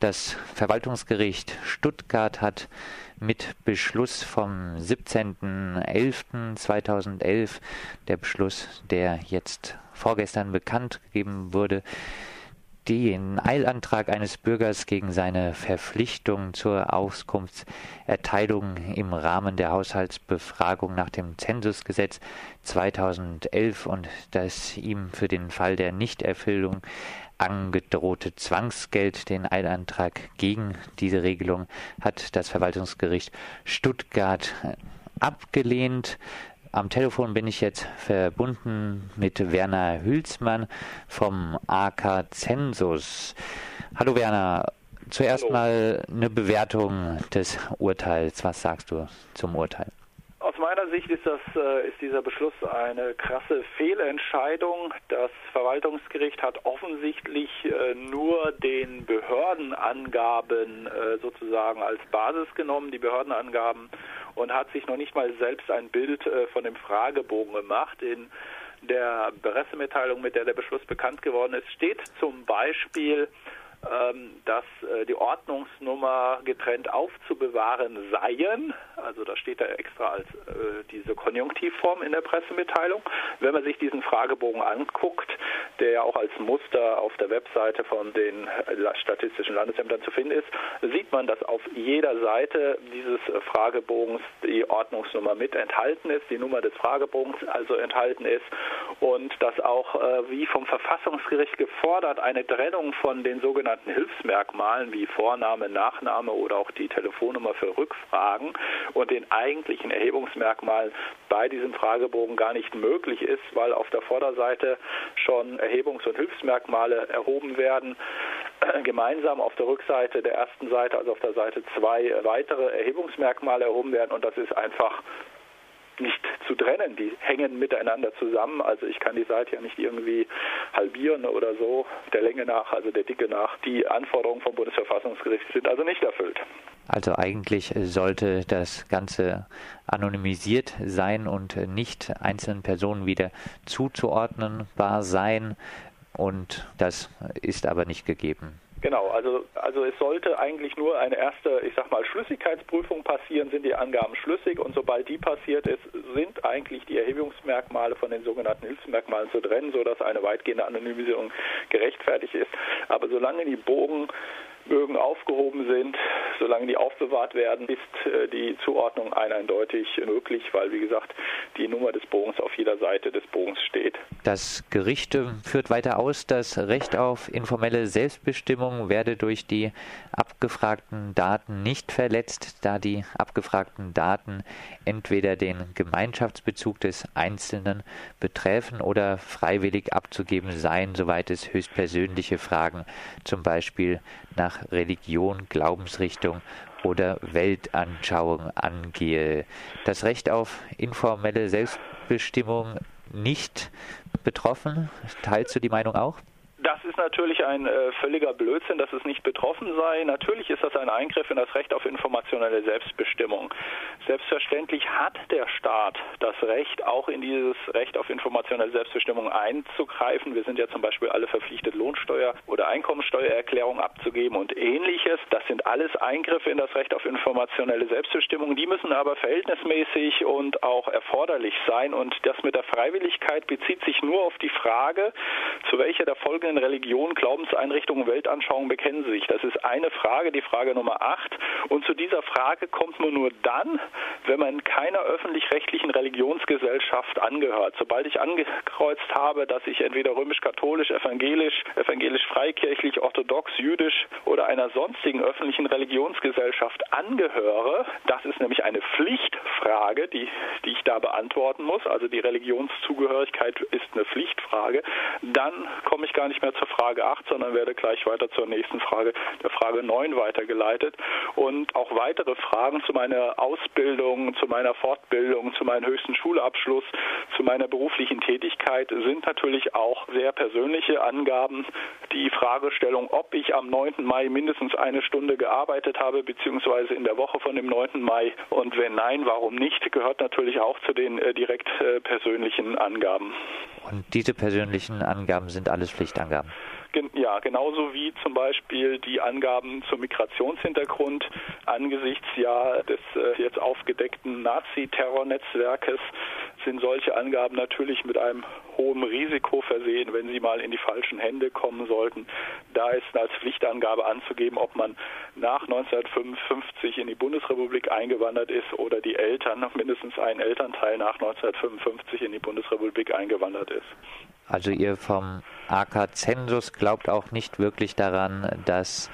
Das Verwaltungsgericht Stuttgart hat mit Beschluss vom 17.11.2011, der Beschluss, der jetzt vorgestern bekannt gegeben wurde, den Eilantrag eines Bürgers gegen seine Verpflichtung zur Auskunftserteilung im Rahmen der Haushaltsbefragung nach dem Zensusgesetz 2011 und das ihm für den Fall der Nichterfüllung angedrohte Zwangsgeld, den Eilantrag gegen diese Regelung, hat das Verwaltungsgericht Stuttgart abgelehnt. Am Telefon bin ich jetzt verbunden mit Werner Hülsmann vom AK Zensus. Hallo Werner, zuerst Hallo. mal eine Bewertung des Urteils. Was sagst du zum Urteil? Meiner Sicht ist, das, äh, ist dieser Beschluss eine krasse Fehlentscheidung. Das Verwaltungsgericht hat offensichtlich äh, nur den Behördenangaben äh, sozusagen als Basis genommen, die Behördenangaben, und hat sich noch nicht mal selbst ein Bild von dem Fragebogen gemacht. In der Pressemitteilung, mit der der Beschluss bekannt geworden ist, steht zum Beispiel, dass äh, die Ordnungsnummer getrennt aufzubewahren seien. Also da steht da extra als äh, diese Konjunktivform in der Pressemitteilung. Wenn man sich diesen Fragebogen anguckt, der ja auch als Muster auf der Webseite von den statistischen Landesämtern zu finden ist, sieht man, dass auf jeder Seite dieses Fragebogens die Ordnungsnummer mit enthalten ist, die Nummer des Fragebogens also enthalten ist und dass auch äh, wie vom Verfassungsgericht gefordert eine Trennung von den sogenannten sogenannten Hilfsmerkmalen wie Vorname, Nachname oder auch die Telefonnummer für Rückfragen und den eigentlichen Erhebungsmerkmalen bei diesem Fragebogen gar nicht möglich ist, weil auf der Vorderseite schon Erhebungs- und Hilfsmerkmale erhoben werden gemeinsam auf der Rückseite der ersten Seite, also auf der Seite zwei weitere Erhebungsmerkmale erhoben werden und das ist einfach nicht zu trennen. Die hängen miteinander zusammen. Also ich kann die Seite ja nicht irgendwie halbieren oder so, der Länge nach, also der Dicke nach. Die Anforderungen vom Bundesverfassungsgericht sind also nicht erfüllt. Also eigentlich sollte das Ganze anonymisiert sein und nicht einzelnen Personen wieder zuzuordnenbar sein. Und das ist aber nicht gegeben. Genau, also, also es sollte eigentlich nur eine erste, ich sag mal, Schlüssigkeitsprüfung passieren, sind die Angaben schlüssig und sobald die passiert ist, sind eigentlich die Erhebungsmerkmale von den sogenannten Hilfsmerkmalen zu trennen, sodass eine weitgehende Anonymisierung gerechtfertigt ist. Aber solange die Bogen Bögen aufgehoben sind, solange die aufbewahrt werden, ist äh, die Zuordnung eindeutig möglich, weil wie gesagt die Nummer des Bogens auf jeder Seite des Bogens steht. Das Gericht äh, führt weiter aus, das Recht auf informelle Selbstbestimmung werde durch die abgefragten Daten nicht verletzt, da die abgefragten Daten entweder den Gemeinschaftsbezug des Einzelnen betreffen oder freiwillig abzugeben seien, soweit es höchstpersönliche Fragen, zum Beispiel nach Religion, Glaubensrichtung oder Weltanschauung angehe. Das Recht auf informelle Selbstbestimmung nicht betroffen. Teilst du die Meinung auch? Das ist natürlich ein äh, völliger Blödsinn, dass es nicht betroffen sei. Natürlich ist das ein Eingriff in das Recht auf informationelle Selbstbestimmung. Selbstverständlich hat der Staat das Recht, auch in dieses Recht auf informationelle Selbstbestimmung einzugreifen. Wir sind ja zum Beispiel alle verpflichtet, Lohnsteuer oder Einkommensteuererklärung abzugeben und ähnliches. Das sind alles Eingriffe in das Recht auf informationelle Selbstbestimmung. Die müssen aber verhältnismäßig und auch erforderlich sein. Und das mit der Freiwilligkeit bezieht sich nur auf die Frage, zu welcher der Folge folgenden Religion, Glaubenseinrichtungen, Weltanschauungen bekennen Sie sich? Das ist eine Frage, die Frage Nummer 8. Und zu dieser Frage kommt man nur dann, wenn man keiner öffentlich-rechtlichen Religionsgesellschaft angehört. Sobald ich angekreuzt habe, dass ich entweder römisch-katholisch, evangelisch, evangelisch-freikirchlich, orthodox, jüdisch oder einer sonstigen öffentlichen Religionsgesellschaft angehöre, das ist nämlich eine Pflichtfrage, die, die ich da beantworten muss. Also die Religionszugehörigkeit ist eine Pflichtfrage. Dann komme ich gar nicht mehr zur Frage 8, sondern werde gleich weiter zur nächsten Frage, der Frage 9 weitergeleitet. Und auch weitere Fragen zu meiner Ausbildung, zu meiner Fortbildung, zu meinem höchsten Schulabschluss, zu meiner beruflichen Tätigkeit sind natürlich auch sehr persönliche Angaben. Die Fragestellung, ob ich am 9. Mai mindestens eine Stunde gearbeitet habe, beziehungsweise in der Woche von dem 9. Mai und wenn nein, warum nicht, gehört natürlich auch zu den äh, direkt äh, persönlichen Angaben. Und diese persönlichen Angaben sind alles Pflichtangaben? Ja, genauso wie zum Beispiel die Angaben zum Migrationshintergrund angesichts ja des äh, jetzt aufgedeckten Nazi-Terrornetzwerkes sind solche Angaben natürlich mit einem hohen Risiko versehen, wenn sie mal in die falschen Hände kommen sollten. Da ist als Pflichtangabe anzugeben, ob man nach 1955 in die Bundesrepublik eingewandert ist oder die Eltern, mindestens ein Elternteil nach 1955 in die Bundesrepublik eingewandert ist. Also ihr vom AK Zensus glaubt auch nicht wirklich daran, dass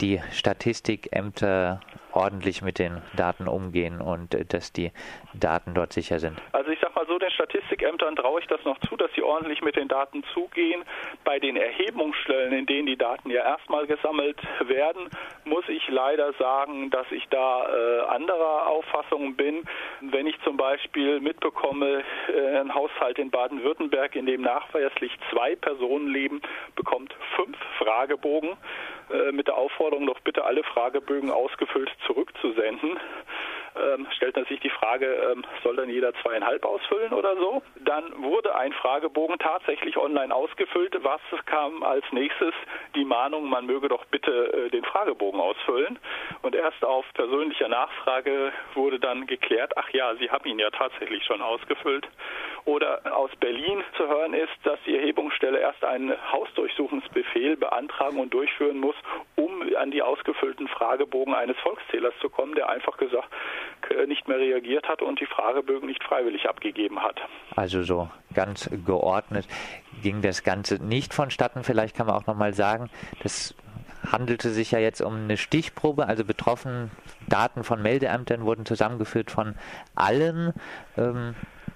die Statistikämter ordentlich mit den Daten umgehen und äh, dass die Daten dort sicher sind? Also mal so, den Statistikämtern traue ich das noch zu, dass sie ordentlich mit den Daten zugehen. Bei den Erhebungsstellen, in denen die Daten ja erstmal gesammelt werden, muss ich leider sagen, dass ich da äh, anderer Auffassung bin. Wenn ich zum Beispiel mitbekomme, äh, ein Haushalt in Baden-Württemberg, in dem nachweislich zwei Personen leben, bekommt fünf Fragebogen äh, mit der Aufforderung, doch bitte alle Fragebögen ausgefüllt zurückzusenden ähm, stellt sich die Frage, ähm, soll dann jeder zweieinhalb ausfüllen oder so? Dann wurde ein Fragebogen tatsächlich online ausgefüllt. Was kam als nächstes? Die Mahnung, man möge doch bitte äh, den Fragebogen ausfüllen. Und erst auf persönlicher Nachfrage wurde dann geklärt, ach ja, Sie haben ihn ja tatsächlich schon ausgefüllt. Oder aus Berlin zu hören ist, dass die Erhebungsstelle erst einen Hausdurchsuchungsbefehl beantragen und durchführen muss, um an die ausgefüllten Fragebogen eines Volkszählers zu kommen, der einfach gesagt äh, nicht mehr reagiert hat und die Fragebögen nicht freiwillig abgegeben hat. Also so ganz geordnet ging das Ganze nicht vonstatten. Vielleicht kann man auch nochmal sagen, das handelte sich ja jetzt um eine Stichprobe, also betroffen Daten von Meldeämtern wurden zusammengeführt von allen. Ähm,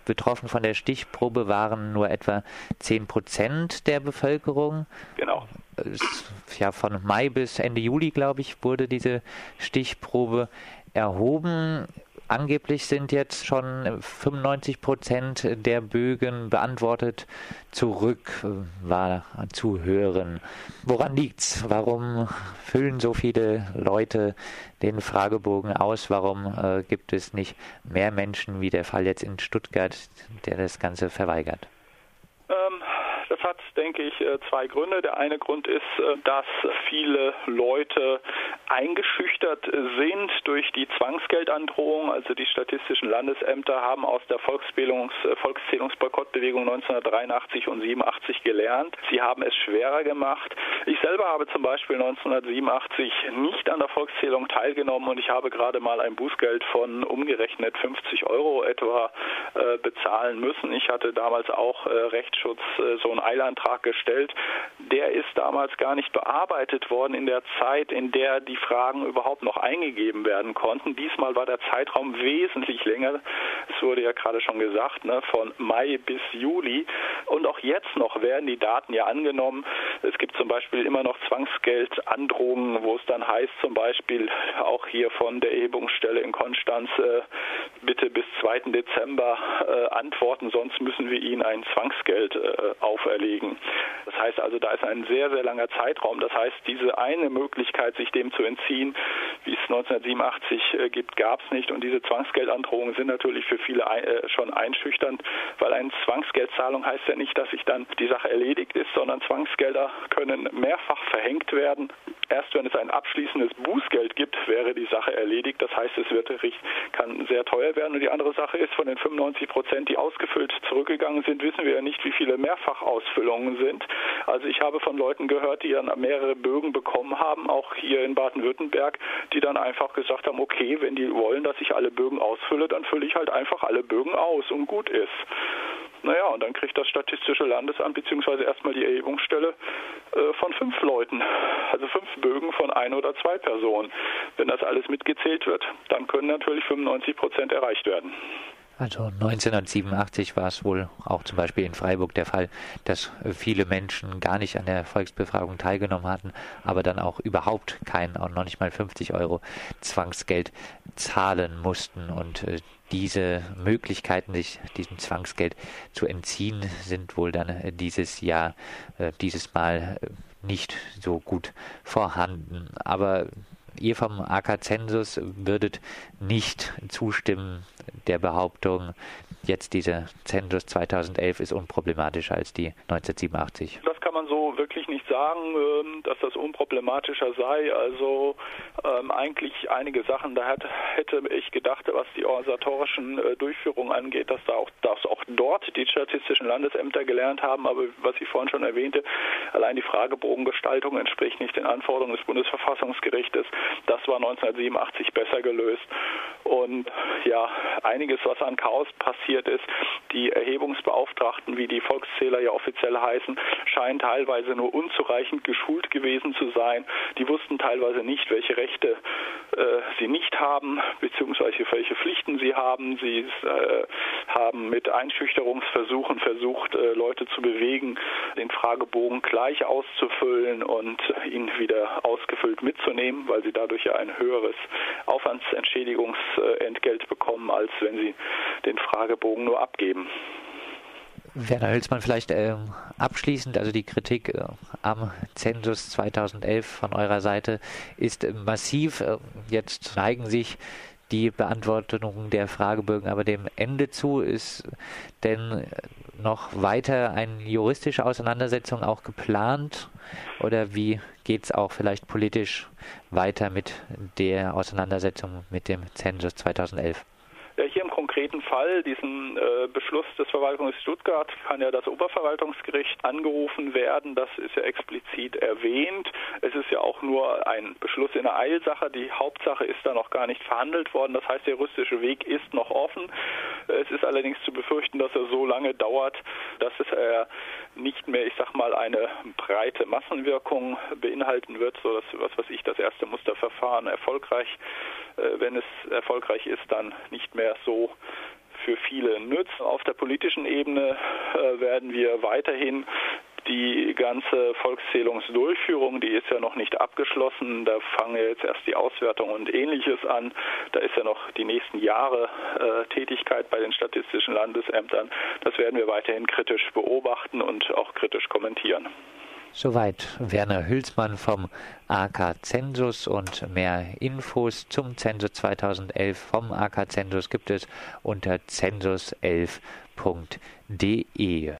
betroffen von der Stichprobe waren nur etwa 10 Prozent der Bevölkerung. Genau. Ja, von Mai bis Ende Juli, glaube ich, wurde diese Stichprobe erhoben. Angeblich sind jetzt schon 95 Prozent der Bögen beantwortet. Zurück äh, war zu hören. Woran liegt's? Warum füllen so viele Leute den Fragebogen aus? Warum äh, gibt es nicht mehr Menschen, wie der Fall jetzt in Stuttgart, der das Ganze verweigert? Das hat, denke ich, äh, zwei Gründe. Der eine Grund ist, äh, dass viele Leute eingeschüchtert sind durch die Zwangsgeldandrohung. Also die statistischen Landesämter haben aus der äh, Volkszählungsboykottbewegung 1983 und 87 gelernt. Sie haben es schwerer gemacht. Ich selber habe zum Beispiel 1987 nicht an der Volkszählung teilgenommen und ich habe gerade mal ein Bußgeld von umgerechnet 50 Euro etwa bezahlen müssen. Ich hatte damals auch äh, Rechtsschutz, äh, so einen Eilantrag gestellt. Der ist damals gar nicht bearbeitet worden in der Zeit, in der die Fragen überhaupt noch eingegeben werden konnten. Diesmal war der Zeitraum wesentlich länger. Es wurde ja gerade schon gesagt, ne, von Mai bis Juli. Und auch jetzt noch werden die Daten ja angenommen. Es gibt zum Beispiel immer noch Zwangsgeldandrohungen, wo es dann heißt, zum Beispiel auch hier von der Erhebungsstelle in Konstanz, äh, bitte bis 2. Dezember äh, antworten, sonst müssen wir Ihnen ein Zwangsgeld äh, auferlegen. Das heißt also, da ist ein sehr, sehr langer Zeitraum. Das heißt, diese eine Möglichkeit, sich dem zu entziehen, wie es 1987 äh, gibt, gab es nicht. Und diese Zwangsgeldandrohungen sind natürlich für viele äh, schon einschüchternd, weil eine Zwangsgeldzahlung heißt ja nicht, dass sich dann die Sache erledigt ist, sondern Zwangsgelder können mehrfach verhängt werden. Erst wenn es ein abschließendes Bußgeld gibt, wäre die Sache erledigt. Das heißt, es wird, kann sehr teuer werden. Und die andere Sache ist, von den 95 Prozent, die ausgefüllt zurückgegangen sind, wissen wir ja nicht, wie viele Mehrfachausfüllungen sind. Also ich habe von Leuten gehört, die dann mehrere Bögen bekommen haben, auch hier in Baden-Württemberg, die dann einfach gesagt haben, okay, wenn die wollen, dass ich alle Bögen ausfülle, dann fülle ich halt einfach alle Bögen aus und gut ist. Naja, und dann kriegt das Statistische Landesamt beziehungsweise erstmal die Erhebungsstelle äh, von fünf Leuten, also fünf Bögen von ein oder zwei Personen. Wenn das alles mitgezählt wird, dann können natürlich 95 Prozent erreicht werden. Also 1987 war es wohl auch zum Beispiel in Freiburg der Fall, dass viele Menschen gar nicht an der Volksbefragung teilgenommen hatten, aber dann auch überhaupt kein, auch noch nicht mal 50 Euro Zwangsgeld zahlen mussten. Und äh, diese Möglichkeiten, sich diesem Zwangsgeld zu entziehen, sind wohl dann äh, dieses Jahr, äh, dieses Mal nicht so gut vorhanden. Aber ihr vom AK Zensus würdet nicht zustimmen der Behauptung, jetzt dieser Zensus 2011 ist unproblematischer als die 1987. Das kann man so wirklich nicht sagen, ähm, dass das unproblematischer sei. Also ähm, eigentlich einige Sachen, da hätte ich gedacht, was die organisatorischen äh, Durchführungen angeht, dass da auch, dass auch dort die statistischen Landesämter gelernt haben. Aber was ich vorhin schon erwähnte, allein die Fragebogengestaltung entspricht nicht den Anforderungen des Bundesverfassungsgerichtes. Das war 1987 besser gelöst. Und ja, einiges, was an Chaos passiert ist, die Erhebungsbeauftragten, wie die Volkszähler ja offiziell heißen, scheinen teilweise nur unzureichend geschult gewesen zu sein. Die wussten teilweise nicht, welche Rechte äh, sie nicht haben, beziehungsweise welche Pflichten sie haben. Sie äh, haben mit Einschüchterungsversuchen versucht, äh, Leute zu bewegen, den Fragebogen gleich auszufüllen und ihn wieder ausgefüllt mitzunehmen, weil sie dadurch ja ein höheres Aufwandsentschädigungsentgelt bekommen, als wenn sie den Fragebogen nur abgeben. Werner Hülsmann, vielleicht äh, abschließend, also die Kritik äh, am Zensus 2011 von eurer Seite ist äh, massiv. Äh, jetzt neigen sich die Beantwortung der Fragebögen aber dem Ende zu. Ist denn noch weiter eine juristische Auseinandersetzung auch geplant? Oder wie geht es auch vielleicht politisch weiter mit der Auseinandersetzung mit dem Zensus 2011? Hier im konkreten Fall, diesen äh, Beschluss des Verwaltungsgerichts Stuttgart, kann ja das Oberverwaltungsgericht angerufen werden. Das ist ja explizit erwähnt. Es ist ja auch nur ein Beschluss in der Eilsache. Die Hauptsache ist da noch gar nicht verhandelt worden. Das heißt, der juristische Weg ist noch offen. Es ist allerdings zu befürchten, dass er so lange dauert, dass es äh, nicht mehr, ich sag mal, eine breite Massenwirkung beinhalten wird, so dass was weiß ich, das erste Musterverfahren erfolgreich, äh, wenn es erfolgreich ist, dann nicht mehr so für viele nützt. Auf der politischen Ebene äh, werden wir weiterhin die ganze Volkszählungsdurchführung, die ist ja noch nicht abgeschlossen. Da fangen jetzt erst die Auswertung und ähnliches an. Da ist ja noch die nächsten Jahre äh, Tätigkeit bei den statistischen Landesämtern. Das werden wir weiterhin kritisch beobachten und auch kritisch kommentieren. Soweit Werner Hülsmann vom AK Zensus und mehr Infos zum Zensus 2011 vom AK Zensus gibt es unter zensus11.de.